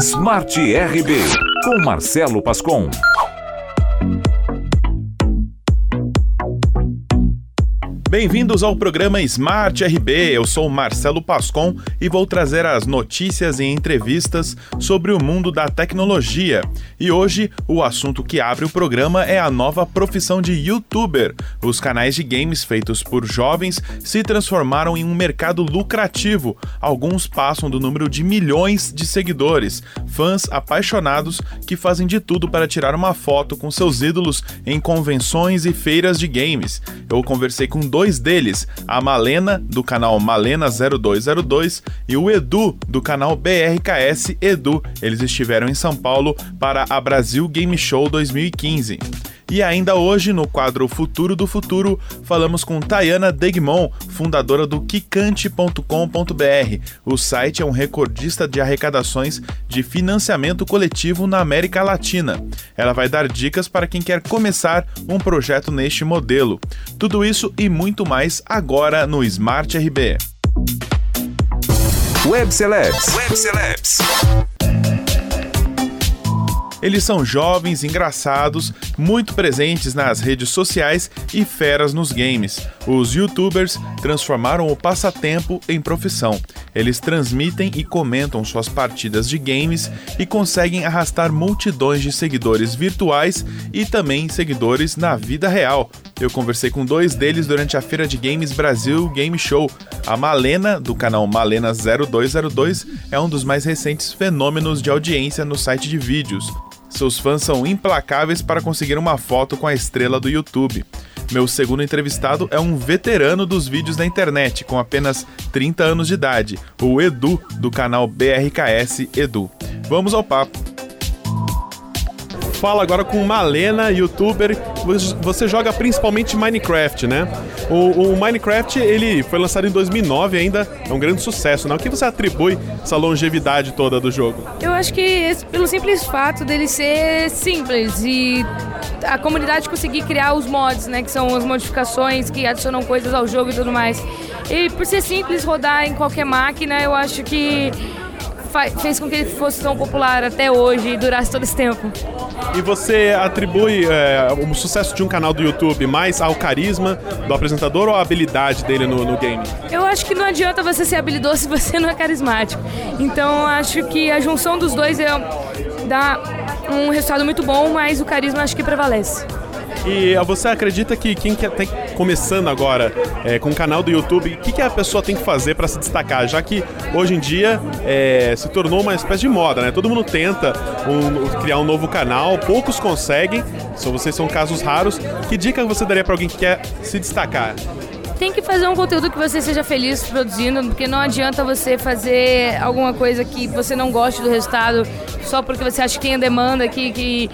Smart RB com Marcelo Pascom. Bem-vindos ao programa Smart RB. Eu sou Marcelo Pascon e vou trazer as notícias e entrevistas sobre o mundo da tecnologia. E hoje, o assunto que abre o programa é a nova profissão de youtuber. Os canais de games feitos por jovens se transformaram em um mercado lucrativo. Alguns passam do número de milhões de seguidores, fãs apaixonados que fazem de tudo para tirar uma foto com seus ídolos em convenções e feiras de games. Eu conversei com dois deles, a Malena, do canal Malena0202, e o Edu, do canal BRKS Edu. Eles estiveram em São Paulo para a Brasil Game Show 2015. E ainda hoje, no quadro Futuro do Futuro, falamos com Tayana Degmon, fundadora do Kikante.com.br. O site é um recordista de arrecadações de financiamento coletivo na América Latina. Ela vai dar dicas para quem quer começar um projeto neste modelo. Tudo isso e muito mais agora no Smart RB. Web Celebs. Web Celebs. Eles são jovens, engraçados, muito presentes nas redes sociais e feras nos games. Os youtubers transformaram o passatempo em profissão. Eles transmitem e comentam suas partidas de games e conseguem arrastar multidões de seguidores virtuais e também seguidores na vida real. Eu conversei com dois deles durante a Feira de Games Brasil Game Show. A Malena, do canal Malena0202, é um dos mais recentes fenômenos de audiência no site de vídeos. Seus fãs são implacáveis para conseguir uma foto com a estrela do YouTube. Meu segundo entrevistado é um veterano dos vídeos da internet, com apenas 30 anos de idade, o Edu, do canal BRKS Edu. Vamos ao papo. Fala agora com Malena, youtuber. Você joga principalmente Minecraft, né? O, o, Minecraft ele foi lançado em 2009 ainda é um grande sucesso, né? O que você atribui essa longevidade toda do jogo? Eu acho que pelo simples fato dele ser simples e a comunidade conseguir criar os mods, né? Que são as modificações que adicionam coisas ao jogo e tudo mais. E por ser simples, rodar em qualquer máquina, eu acho que fez com que ele fosse tão popular até hoje e durasse todo esse tempo. E você atribui é, o sucesso de um canal do YouTube mais ao carisma do apresentador ou à habilidade dele no, no game? Eu acho que não adianta você ser habilidoso se você não é carismático. Então acho que a junção dos dois é, dá um resultado muito bom, mas o carisma acho que prevalece. E você acredita que quem está começando agora é, com o canal do YouTube, o que, que a pessoa tem que fazer para se destacar? Já que hoje em dia é, se tornou uma espécie de moda, né? Todo mundo tenta um, criar um novo canal, poucos conseguem, só vocês são casos raros. Que dica você daria para alguém que quer se destacar? tem que fazer um conteúdo que você seja feliz produzindo, porque não adianta você fazer alguma coisa que você não goste do resultado só porque você acha que tem a demanda, que, que,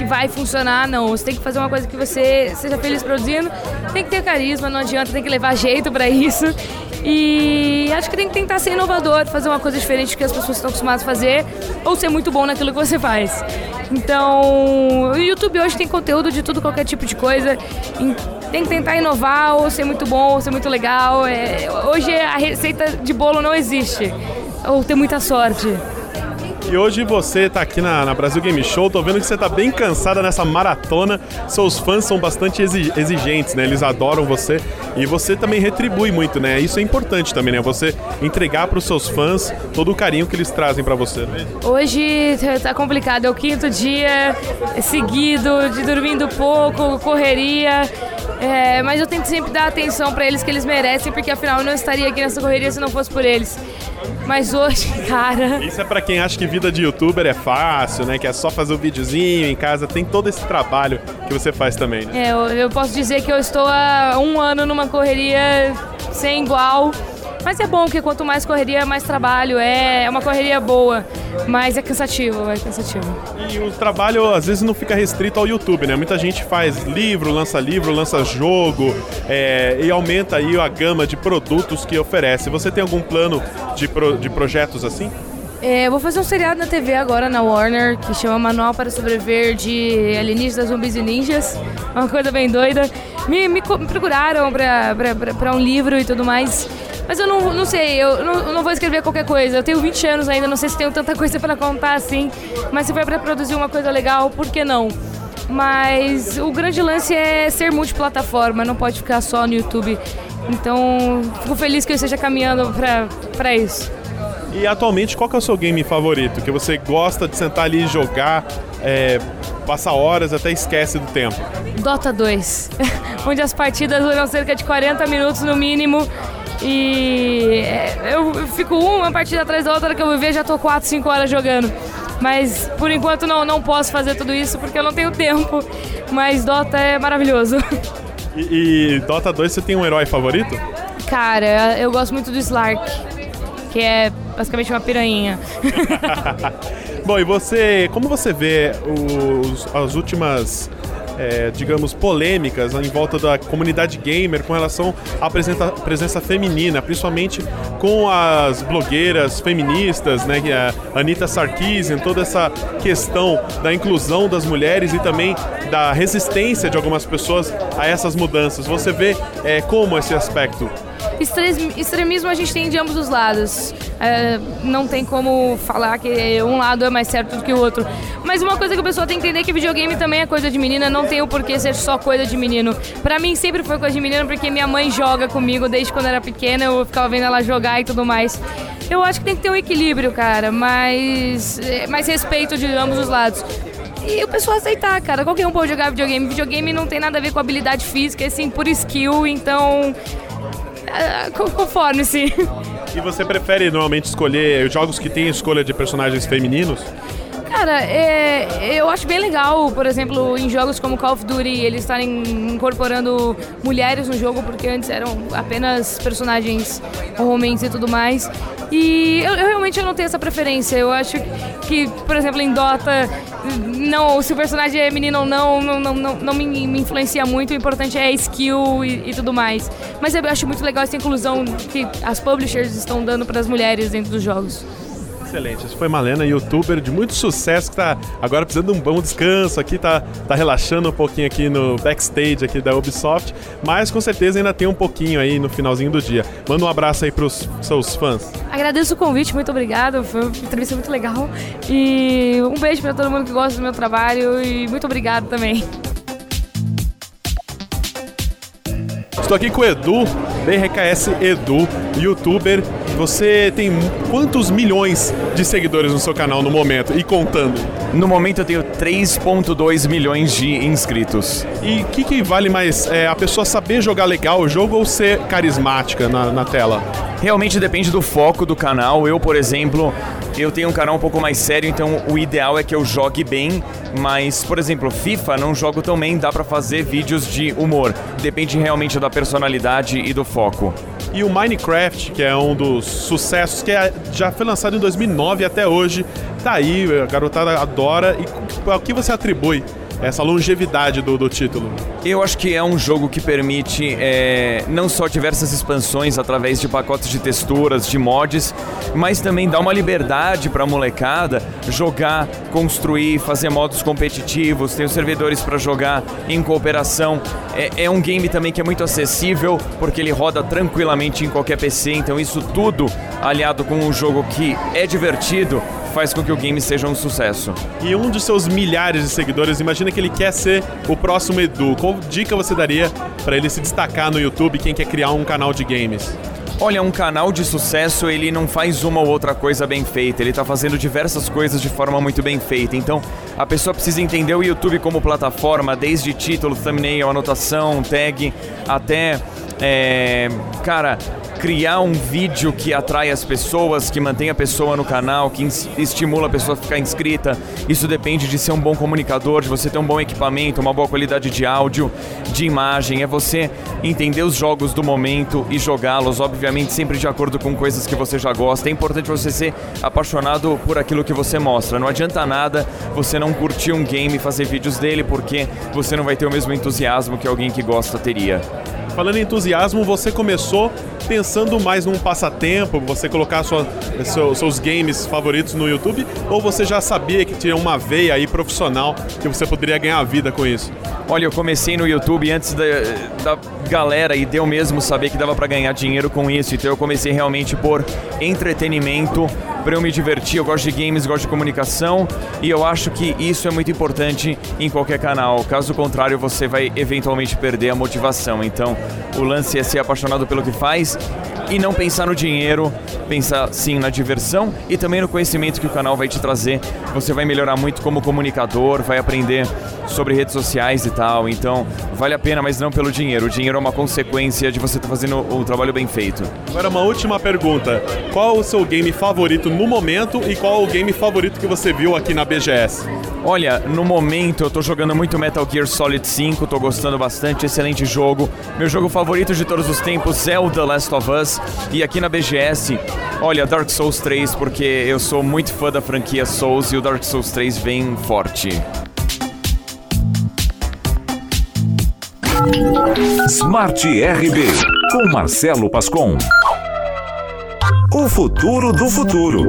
que vai funcionar, não. Você tem que fazer uma coisa que você seja feliz produzindo, tem que ter carisma, não adianta, tem que levar jeito para isso. E acho que tem que tentar ser inovador, fazer uma coisa diferente do que as pessoas estão acostumadas a fazer, ou ser muito bom naquilo que você faz. Então, o YouTube hoje tem conteúdo de tudo, qualquer tipo de coisa. Tem que tentar inovar, ou ser muito bom, ou ser muito legal. É, hoje a receita de bolo não existe. Ou ter muita sorte. E hoje você está aqui na, na, Brasil Game Show, tô vendo que você está bem cansada nessa maratona. Seus fãs são bastante exigentes, né? Eles adoram você e você também retribui muito, né? Isso é importante também, né? Você entregar para os seus fãs todo o carinho que eles trazem para você. Né? Hoje tá complicado, é o quinto dia seguido de dormindo pouco, correria. É, mas eu tento sempre dar atenção para eles que eles merecem, porque afinal eu não estaria aqui nessa correria se não fosse por eles. Mas hoje, cara. Isso é para quem acha que vida de youtuber é fácil, né? Que é só fazer o um videozinho em casa. Tem todo esse trabalho que você faz também, né? É, eu, eu posso dizer que eu estou há um ano numa correria sem igual mas é bom, porque quanto mais correria, mais trabalho. É, é uma correria boa, mas é cansativo, é cansativo. E o trabalho, às vezes, não fica restrito ao YouTube, né? Muita gente faz livro, lança livro, lança jogo é, e aumenta aí a gama de produtos que oferece. Você tem algum plano de, pro, de projetos assim? É, eu vou fazer um seriado na TV agora, na Warner, que chama Manual para Sobreviver de Alienígenas, Zumbis e Ninjas. Uma coisa bem doida. Me, me, me procuraram para um livro e tudo mais. Mas eu não, não sei, eu não, eu não vou escrever qualquer coisa. Eu tenho 20 anos ainda, não sei se tenho tanta coisa para contar assim. Mas se for para produzir uma coisa legal, por que não? Mas o grande lance é ser multiplataforma, não pode ficar só no YouTube. Então, fico feliz que eu esteja caminhando para isso. E atualmente, qual é o seu game favorito? Que você gosta de sentar ali e jogar, é, passar horas até esquece do tempo? Dota 2, onde as partidas duram cerca de 40 minutos no mínimo. E é, eu fico uma partida atrás da outra que eu vou ver já tô 4, 5 horas jogando. Mas por enquanto não, não posso fazer tudo isso porque eu não tenho tempo. Mas Dota é maravilhoso. E, e Dota 2 você tem um herói favorito? Cara, eu gosto muito do Slark, que é basicamente uma piranha. Bom, e você, como você vê os, as últimas é, digamos, polêmicas em volta da comunidade gamer com relação à presença, presença feminina, principalmente com as blogueiras feministas, né, a Anitta Sarkeesian, toda essa questão da inclusão das mulheres e também da resistência de algumas pessoas a essas mudanças. Você vê é, como esse aspecto? Extremismo a gente tem de ambos os lados. É, não tem como falar que um lado é mais certo do que o outro. Mas uma coisa que a pessoa tem que entender é que videogame também é coisa de menina, não tem o porquê ser só coisa de menino. Pra mim sempre foi coisa de menino porque minha mãe joga comigo desde quando era pequena, eu ficava vendo ela jogar e tudo mais. Eu acho que tem que ter um equilíbrio, cara, mas é, mais respeito de ambos os lados e o pessoal aceitar, cara. Qualquer um pode jogar videogame. Videogame não tem nada a ver com habilidade física, é sim por skill, então conforme-se. E você prefere normalmente escolher jogos que têm escolha de personagens femininos? Cara, é, eu acho bem legal, por exemplo, em jogos como Call of Duty, eles estarem incorporando mulheres no jogo, porque antes eram apenas personagens homens e tudo mais. E eu, eu realmente eu não tenho essa preferência. Eu acho que, por exemplo, em Dota, não, se o personagem é menino ou não, não, não, não, não me, me, influencia muito. O importante é a skill e, e, tudo mais. Mas eu acho muito legal essa inclusão que as publishers estão dando para as mulheres dentro dos jogos. Excelente. Esse foi Malena, youtuber de muito sucesso, que tá agora precisando de um bom descanso aqui, tá, tá relaxando um pouquinho aqui no backstage aqui da Ubisoft, mas com certeza ainda tem um pouquinho aí no finalzinho do dia. Manda um abraço aí pros seus fãs. Agradeço o convite, muito obrigado. Foi uma entrevista muito legal. E um beijo para todo mundo que gosta do meu trabalho e muito obrigado também. Estou aqui com o Edu, BRKS Edu, youtuber. Você tem quantos milhões de seguidores no seu canal no momento e contando? No momento eu tenho 3.2 milhões de inscritos. E o que, que, vale mais? É, a pessoa saber jogar legal o jogo ou ser carismática na, na tela? Realmente depende do foco do canal. Eu, por exemplo, eu tenho um canal um pouco mais sério, então o ideal é que eu jogue bem, mas, por exemplo, FIFA não jogo tão bem, dá para fazer vídeos de humor. Depende realmente da personalidade e do foco. E o Minecraft, que é um dos sucessos que é, já foi lançado em 2009 até hoje, tá aí, a garotada adora. E o que você atribui essa longevidade do, do título? Eu acho que é um jogo que permite é, não só diversas expansões através de pacotes de texturas, de mods, mas também dá uma liberdade para a molecada jogar, construir, fazer modos competitivos, tem os servidores para jogar em cooperação. É, é um game também que é muito acessível, porque ele roda tranquilamente em qualquer PC, então isso tudo aliado com um jogo que é divertido faz com que o game seja um sucesso. E um de seus milhares de seguidores, imagina que ele quer ser o próximo Edu. Qual dica você daria para ele se destacar no YouTube, quem quer criar um canal de games? Olha, um canal de sucesso, ele não faz uma ou outra coisa bem feita, ele está fazendo diversas coisas de forma muito bem feita. Então, a pessoa precisa entender o YouTube como plataforma, desde título, thumbnail, anotação, tag, até é, cara, criar um vídeo que atrai as pessoas, que mantém a pessoa no canal, que estimula a pessoa a ficar inscrita. Isso depende de ser um bom comunicador, de você ter um bom equipamento, uma boa qualidade de áudio, de imagem. É você entender os jogos do momento e jogá-los, obviamente, sempre de acordo com coisas que você já gosta. É importante você ser apaixonado por aquilo que você mostra. Não adianta nada você não curtir um game e fazer vídeos dele, porque você não vai ter o mesmo entusiasmo que alguém que gosta teria. Falando em entusiasmo, você começou pensando mais num passatempo, você colocar sua, seu, seus games favoritos no YouTube, ou você já sabia que tinha uma veia aí profissional que você poderia ganhar vida com isso? Olha, eu comecei no YouTube antes da, da galera e deu mesmo saber que dava para ganhar dinheiro com isso, então eu comecei realmente por entretenimento, para eu me divertir. Eu gosto de games, gosto de comunicação e eu acho que isso é muito importante em qualquer canal. Caso contrário, você vai eventualmente perder a motivação. Então, o lance é ser apaixonado pelo que faz e não pensar no dinheiro, pensar sim na diversão e também no conhecimento que o canal vai te trazer. Você vai melhorar muito como comunicador, vai aprender sobre redes sociais e tal. Então, vale a pena, mas não pelo dinheiro. O dinheiro é uma consequência de você estar tá fazendo um trabalho bem feito. Agora, uma última pergunta: qual o seu game favorito no momento e qual o game favorito que você viu aqui na BGS? Olha, no momento eu tô jogando muito Metal Gear Solid 5, tô gostando bastante, excelente jogo. Meu jogo favorito de todos os tempos é o The Last of Us. E aqui na BGS, olha, Dark Souls 3, porque eu sou muito fã da franquia Souls e o Dark Souls 3 vem forte. Smart RB, com Marcelo Pascon. O futuro do futuro.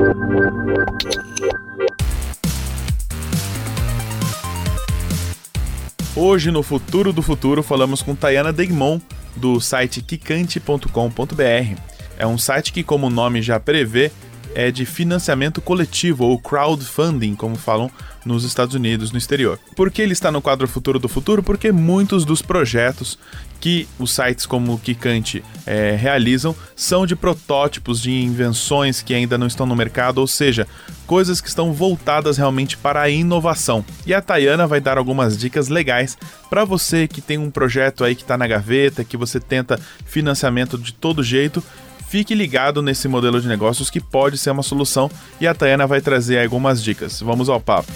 Hoje, no Futuro do Futuro, falamos com Tayana Deimon, do site kikante.com.br. É um site que, como o nome já prevê, é de financiamento coletivo ou crowdfunding, como falam nos Estados Unidos, no exterior. Por que ele está no quadro Futuro do Futuro? Porque muitos dos projetos que os sites como o Kikante é, realizam são de protótipos de invenções que ainda não estão no mercado, ou seja, coisas que estão voltadas realmente para a inovação. E a Tayana vai dar algumas dicas legais para você que tem um projeto aí que está na gaveta, que você tenta financiamento de todo jeito. Fique ligado nesse modelo de negócios que pode ser uma solução e a Tayana vai trazer algumas dicas. Vamos ao papo.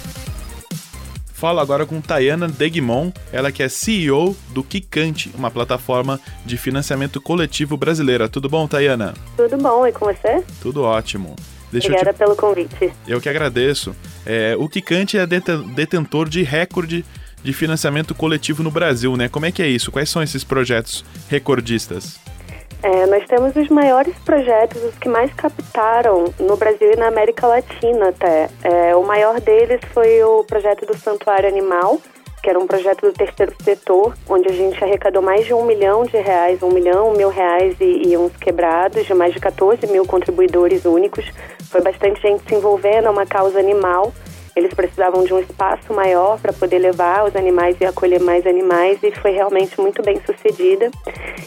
Falo agora com Tayana Degmon, ela que é CEO do Kikante, uma plataforma de financiamento coletivo brasileira. Tudo bom, Tayana? Tudo bom, e com você? Tudo ótimo. Deixa Obrigada te... pelo convite. Eu que agradeço. É, o Kikante é detentor de recorde de financiamento coletivo no Brasil, né? Como é que é isso? Quais são esses projetos recordistas? É, nós temos os maiores projetos, os que mais captaram no Brasil e na América Latina até. É, o maior deles foi o projeto do Santuário Animal, que era um projeto do terceiro setor, onde a gente arrecadou mais de um milhão de reais, um milhão, mil reais e, e uns quebrados, de mais de 14 mil contribuidores únicos. Foi bastante gente se envolvendo, é uma causa animal. Eles precisavam de um espaço maior para poder levar os animais e acolher mais animais e foi realmente muito bem sucedida.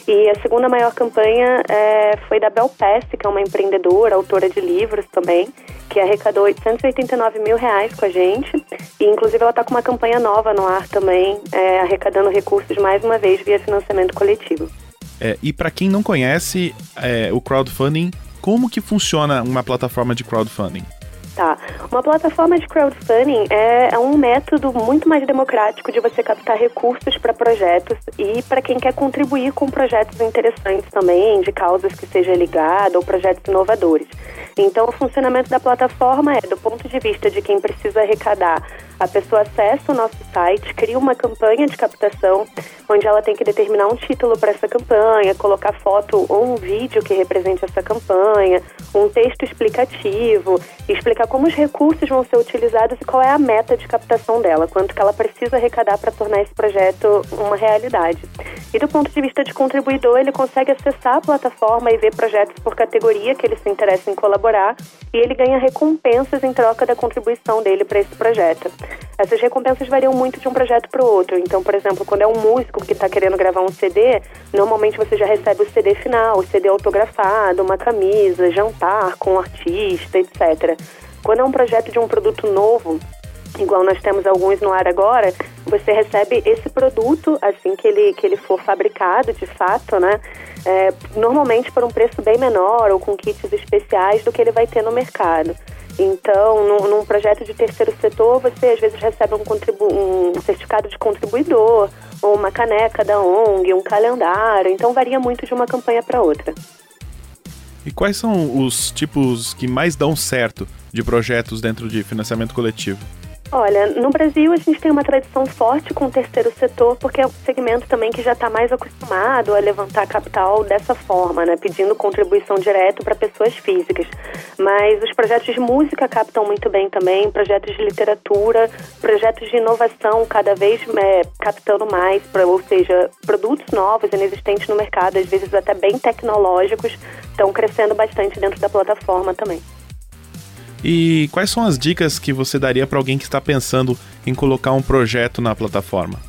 E a segunda maior campanha é, foi da Bel Pesce, que é uma empreendedora, autora de livros também, que arrecadou 889 mil reais com a gente. E inclusive ela está com uma campanha nova no ar também, é, arrecadando recursos mais uma vez via financiamento coletivo. É, e para quem não conhece é, o crowdfunding, como que funciona uma plataforma de crowdfunding? Tá. Uma plataforma de crowdfunding é, é um método muito mais democrático de você captar recursos para projetos e para quem quer contribuir com projetos interessantes também, de causas que seja ligada ou projetos inovadores. Então, o funcionamento da plataforma é, do ponto de vista de quem precisa arrecadar, a pessoa acessa o nosso site, cria uma campanha de captação, onde ela tem que determinar um título para essa campanha, colocar foto ou um vídeo que represente essa campanha, um texto explicativo, explicar como os recursos vão ser utilizados e qual é a meta de captação dela, quanto que ela precisa arrecadar para tornar esse projeto uma realidade. E do ponto de vista de contribuidor, ele consegue acessar a plataforma e ver projetos por categoria que ele se interessa em colaborar e ele ganha recompensas em troca da contribuição dele para esse projeto. Essas recompensas variam muito de um projeto para o outro. Então, por exemplo, quando é um músico que está querendo gravar um CD, normalmente você já recebe o CD final, o CD autografado, uma camisa, jantar com o um artista, etc. Quando é um projeto de um produto novo, igual nós temos alguns no ar agora, você recebe esse produto assim que ele, que ele for fabricado de fato, né? É, normalmente por um preço bem menor ou com kits especiais do que ele vai ter no mercado. Então, num, num projeto de terceiro setor, você às vezes recebe um, um certificado de contribuidor, ou uma caneca da ONG, um calendário. Então, varia muito de uma campanha para outra. E quais são os tipos que mais dão certo de projetos dentro de financiamento coletivo? Olha, no Brasil a gente tem uma tradição forte com o terceiro setor, porque é um segmento também que já está mais acostumado a levantar capital dessa forma, né, pedindo contribuição direto para pessoas físicas. Mas os projetos de música captam muito bem também, projetos de literatura, projetos de inovação cada vez é, captando mais, ou seja, produtos novos, inexistentes no mercado, às vezes até bem tecnológicos, estão crescendo bastante dentro da plataforma também. E quais são as dicas que você daria para alguém que está pensando em colocar um projeto na plataforma?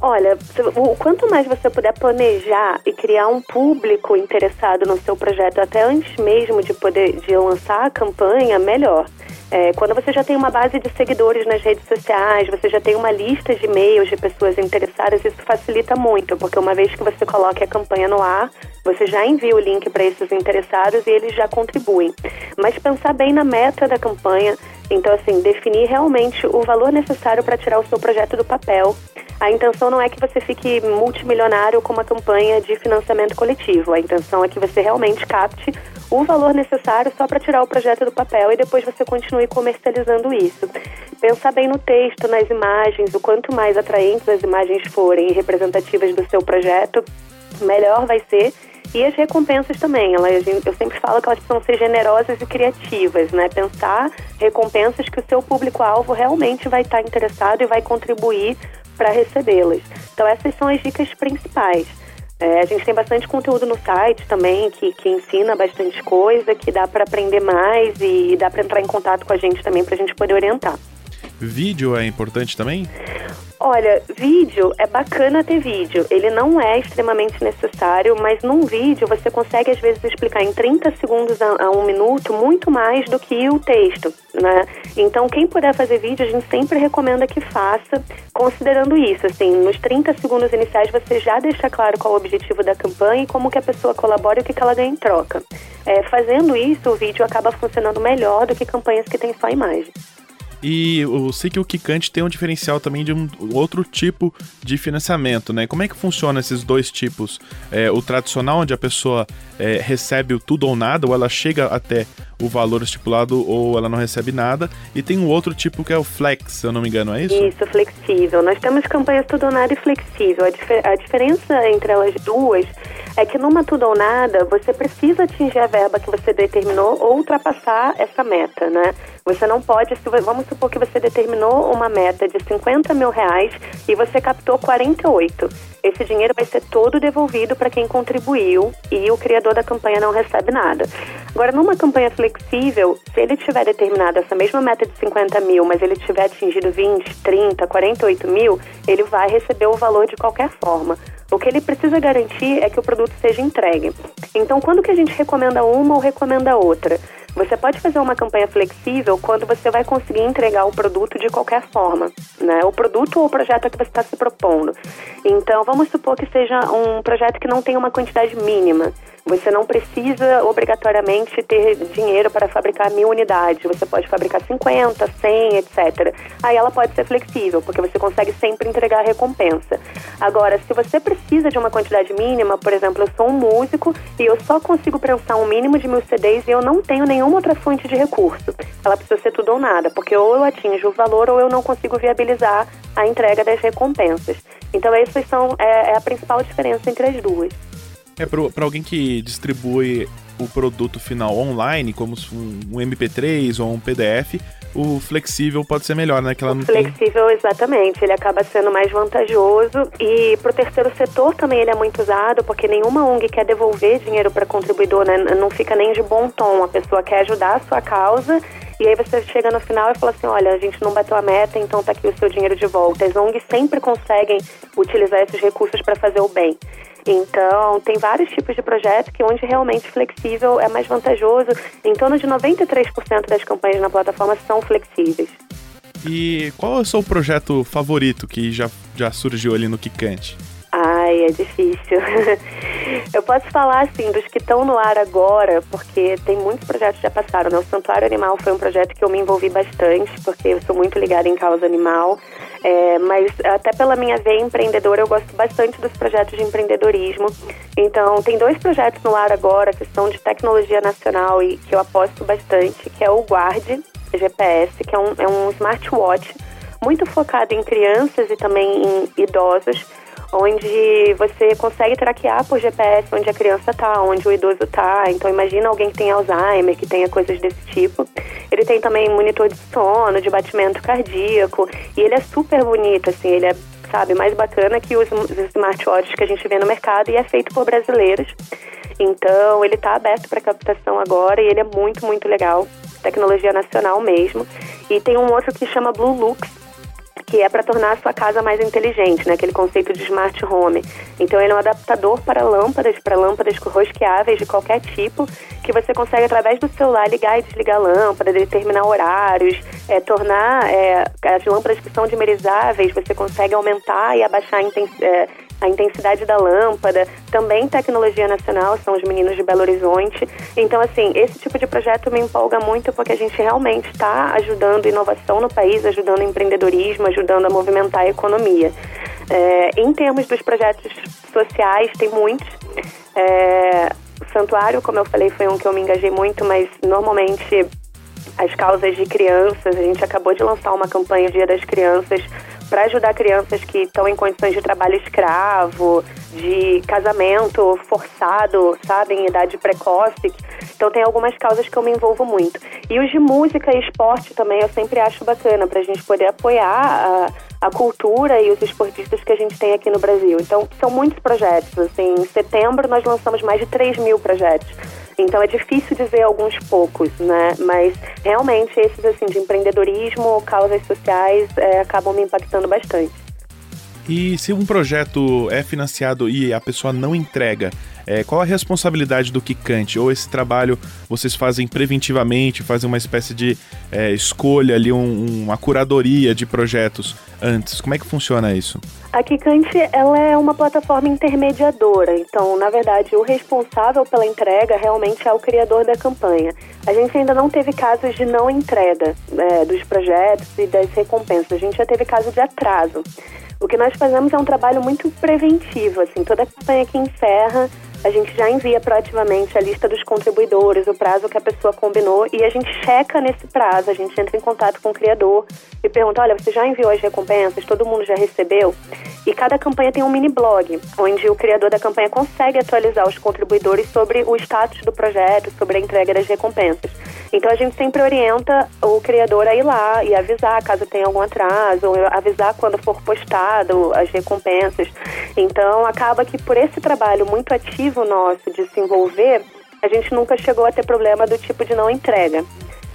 Olha, o quanto mais você puder planejar e criar um público interessado no seu projeto até antes mesmo de poder de lançar a campanha, melhor. É, quando você já tem uma base de seguidores nas redes sociais, você já tem uma lista de e-mails de pessoas interessadas, isso facilita muito, porque uma vez que você coloque a campanha no ar, você já envia o link para esses interessados e eles já contribuem. Mas pensar bem na meta da campanha, então assim, definir realmente o valor necessário para tirar o seu projeto do papel. A intenção não é que você fique multimilionário com uma campanha de financiamento coletivo. A intenção é que você realmente capte o valor necessário só para tirar o projeto do papel e depois você continue comercializando isso. Pensar bem no texto, nas imagens, o quanto mais atraentes as imagens forem e representativas do seu projeto, melhor vai ser. E as recompensas também, elas, eu sempre falo que elas precisam ser generosas e criativas, né? Pensar recompensas que o seu público-alvo realmente vai estar interessado e vai contribuir para recebê-las. Então essas são as dicas principais. É, a gente tem bastante conteúdo no site também que, que ensina bastante coisa, que dá para aprender mais e dá para entrar em contato com a gente também para a gente poder orientar. Vídeo é importante também? Olha, vídeo é bacana ter vídeo. Ele não é extremamente necessário, mas num vídeo você consegue às vezes explicar em 30 segundos a, a um minuto muito mais do que o texto, né? Então, quem puder fazer vídeo, a gente sempre recomenda que faça, considerando isso, assim, nos 30 segundos iniciais você já deixa claro qual o objetivo da campanha e como que a pessoa colabora e o que, que ela ganha em troca. É, fazendo isso, o vídeo acaba funcionando melhor do que campanhas que têm só imagem. E eu sei que o Kikante tem um diferencial também de um outro tipo de financiamento, né? Como é que funciona esses dois tipos? É, o tradicional, onde a pessoa é, recebe o tudo ou nada, ou ela chega até o valor estipulado ou ela não recebe nada. E tem um outro tipo que é o flex, se eu não me engano, é isso? Isso, flexível. Nós temos campanhas tudo ou nada e flexível. A, dif a diferença entre elas duas é que numa tudo ou nada, você precisa atingir a verba que você determinou ou ultrapassar essa meta, né? Você não pode, vamos supor que você determinou uma meta de 50 mil reais e você captou 48. Esse dinheiro vai ser todo devolvido para quem contribuiu e o criador da campanha não recebe nada. Agora, numa campanha flexível, se ele tiver determinado essa mesma meta de 50 mil, mas ele tiver atingido 20, 30, 48 mil, ele vai receber o valor de qualquer forma. O que ele precisa garantir é que o produto seja entregue. Então, quando que a gente recomenda uma ou recomenda outra? Você pode fazer uma campanha flexível quando você vai conseguir entregar o produto de qualquer forma, né? O produto ou o projeto que você está se propondo. Então, vamos supor que seja um projeto que não tem uma quantidade mínima. Você não precisa obrigatoriamente ter dinheiro para fabricar mil unidades. Você pode fabricar 50, 100, etc. Aí ela pode ser flexível, porque você consegue sempre entregar a recompensa. Agora, se você precisa de uma quantidade mínima, por exemplo, eu sou um músico e eu só consigo prensar um mínimo de mil CDs e eu não tenho nenhuma outra fonte de recurso. Ela precisa ser tudo ou nada, porque ou eu atinjo o valor ou eu não consigo viabilizar a entrega das recompensas. Então, essas são é, é a principal diferença entre as duas. É, para alguém que distribui o produto final online, como um, MP3 ou um PDF, o flexível pode ser melhor, né? Que ela o flexível, tem... exatamente. Ele acaba sendo mais vantajoso. E para o terceiro setor também ele é muito usado, porque nenhuma ONG quer devolver dinheiro para contribuidor, né? Não fica nem de bom tom. A pessoa quer ajudar a sua causa e aí você chega no final e fala assim, olha, a gente não bateu a meta, então tá aqui o seu dinheiro de volta. As ONGs sempre conseguem utilizar esses recursos para fazer o bem. Então, tem vários tipos de projetos que onde realmente flexível é mais vantajoso. Em torno de 93% das campanhas na plataforma são flexíveis. E qual é o seu projeto favorito que já, já surgiu ali no Kikante? Ai, é difícil. Eu posso falar, assim, dos que estão no ar agora, porque tem muitos projetos que já passaram. Né? O Santuário Animal foi um projeto que eu me envolvi bastante, porque eu sou muito ligada em causa animal. É, mas até pela minha veia empreendedora, eu gosto bastante dos projetos de empreendedorismo. Então, tem dois projetos no ar agora que são de tecnologia nacional e que eu aposto bastante, que é o Guarde, GPS, que é um, é um smartwatch muito focado em crianças e também em idosos, onde você consegue traquear por GPS onde a criança está, onde o idoso está. Então imagina alguém que tem Alzheimer, que tenha coisas desse tipo. Ele tem também monitor de sono, de batimento cardíaco, e ele é super bonito, assim, ele é, sabe, mais bacana que os, os smartwatches que a gente vê no mercado e é feito por brasileiros. Então ele está aberto para captação agora e ele é muito, muito legal. Tecnologia nacional mesmo. E tem um outro que chama Blue Lux, que é para tornar a sua casa mais inteligente, né? Aquele conceito de smart home. Então ele é um adaptador para lâmpadas, para lâmpadas rosqueáveis de qualquer tipo, que você consegue através do celular ligar e desligar a lâmpada, determinar horários, é, tornar é, as lâmpadas que são dimerizáveis, você consegue aumentar e abaixar a intensidade. É, a intensidade da lâmpada, também tecnologia nacional, são os meninos de Belo Horizonte. Então, assim, esse tipo de projeto me empolga muito porque a gente realmente está ajudando inovação no país, ajudando empreendedorismo, ajudando a movimentar a economia. É, em termos dos projetos sociais, tem muitos. É, o Santuário, como eu falei, foi um que eu me engajei muito, mas normalmente as causas de crianças, a gente acabou de lançar uma campanha Dia das Crianças para ajudar crianças que estão em condições de trabalho escravo, de casamento forçado, sabe, em idade precoce. Então tem algumas causas que eu me envolvo muito. E os de música e esporte também eu sempre acho bacana para a gente poder apoiar a, a cultura e os esportistas que a gente tem aqui no Brasil. Então são muitos projetos. Assim, em setembro nós lançamos mais de 3 mil projetos. Então é difícil dizer alguns poucos, né? Mas realmente esses assim de empreendedorismo, causas sociais é, acabam me impactando bastante. E se um projeto é financiado e a pessoa não entrega, é, qual a responsabilidade do Kikante? Ou esse trabalho vocês fazem preventivamente, fazem uma espécie de é, escolha ali, um, uma curadoria de projetos antes? Como é que funciona isso? A Kikante ela é uma plataforma intermediadora, então, na verdade, o responsável pela entrega realmente é o criador da campanha. A gente ainda não teve casos de não entrega é, dos projetos e das recompensas, a gente já teve caso de atraso. O que nós fazemos é um trabalho muito preventivo, assim, toda campanha que encerra, a gente já envia proativamente a lista dos contribuidores, o prazo que a pessoa combinou e a gente checa nesse prazo, a gente entra em contato com o criador e pergunta, olha, você já enviou as recompensas, todo mundo já recebeu? E cada campanha tem um mini blog, onde o criador da campanha consegue atualizar os contribuidores sobre o status do projeto, sobre a entrega das recompensas. Então a gente sempre orienta o criador a ir lá e avisar caso tenha algum atraso, ou avisar quando for postado as recompensas. Então acaba que por esse trabalho muito ativo nosso de se envolver, a gente nunca chegou a ter problema do tipo de não entrega.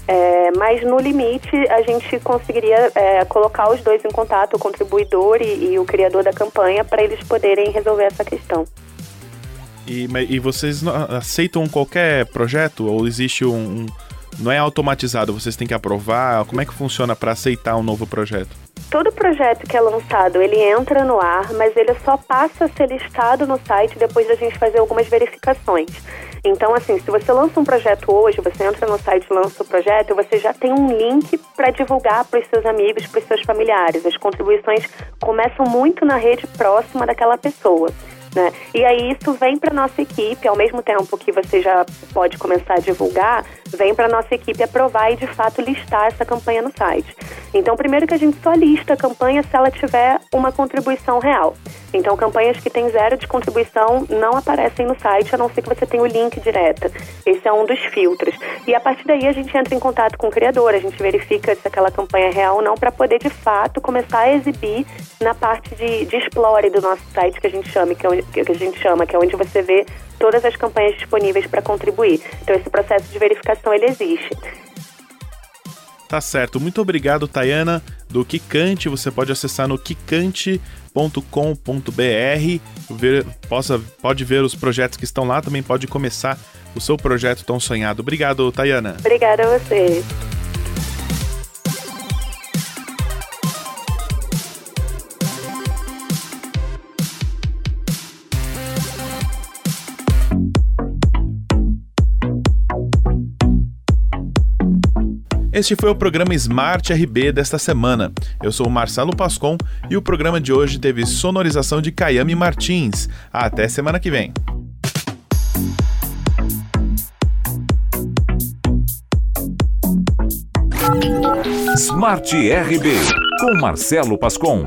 É, mas no limite a gente conseguiria é, colocar os dois em contato, o contribuidor e, e o criador da campanha, para eles poderem resolver essa questão. E, e vocês aceitam qualquer projeto ou existe um não é automatizado, vocês têm que aprovar? Como é que funciona para aceitar um novo projeto? Todo projeto que é lançado, ele entra no ar, mas ele só passa a ser listado no site depois da gente fazer algumas verificações. Então, assim, se você lança um projeto hoje, você entra no site e lança o projeto, você já tem um link para divulgar para os seus amigos, para os seus familiares. As contribuições começam muito na rede próxima daquela pessoa. Né? E aí isso vem para nossa equipe, ao mesmo tempo que você já pode começar a divulgar, vem para nossa equipe aprovar e de fato listar essa campanha no site. Então, primeiro que a gente só lista a campanha se ela tiver uma contribuição real. Então, campanhas que têm zero de contribuição não aparecem no site, a não ser que você tenha o link direto. Esse é um dos filtros. E a partir daí a gente entra em contato com o criador, a gente verifica se aquela campanha é real ou não, para poder de fato começar a exibir na parte de, de explore do nosso site que a gente chama, que é onde, que a gente chama, que é onde você vê todas as campanhas disponíveis para contribuir. Então esse processo de verificação ele existe. Tá certo. Muito obrigado, Tayana, do Kikante. Você pode acessar no kikante.com.br, ver, possa, pode ver os projetos que estão lá, também pode começar o seu projeto tão sonhado. Obrigado, Tayana. Obrigada a você. Este foi o programa Smart RB desta semana. Eu sou o Marcelo Pascon e o programa de hoje teve sonorização de Kayami Martins. Até semana que vem. Smart RB com Marcelo Pascom.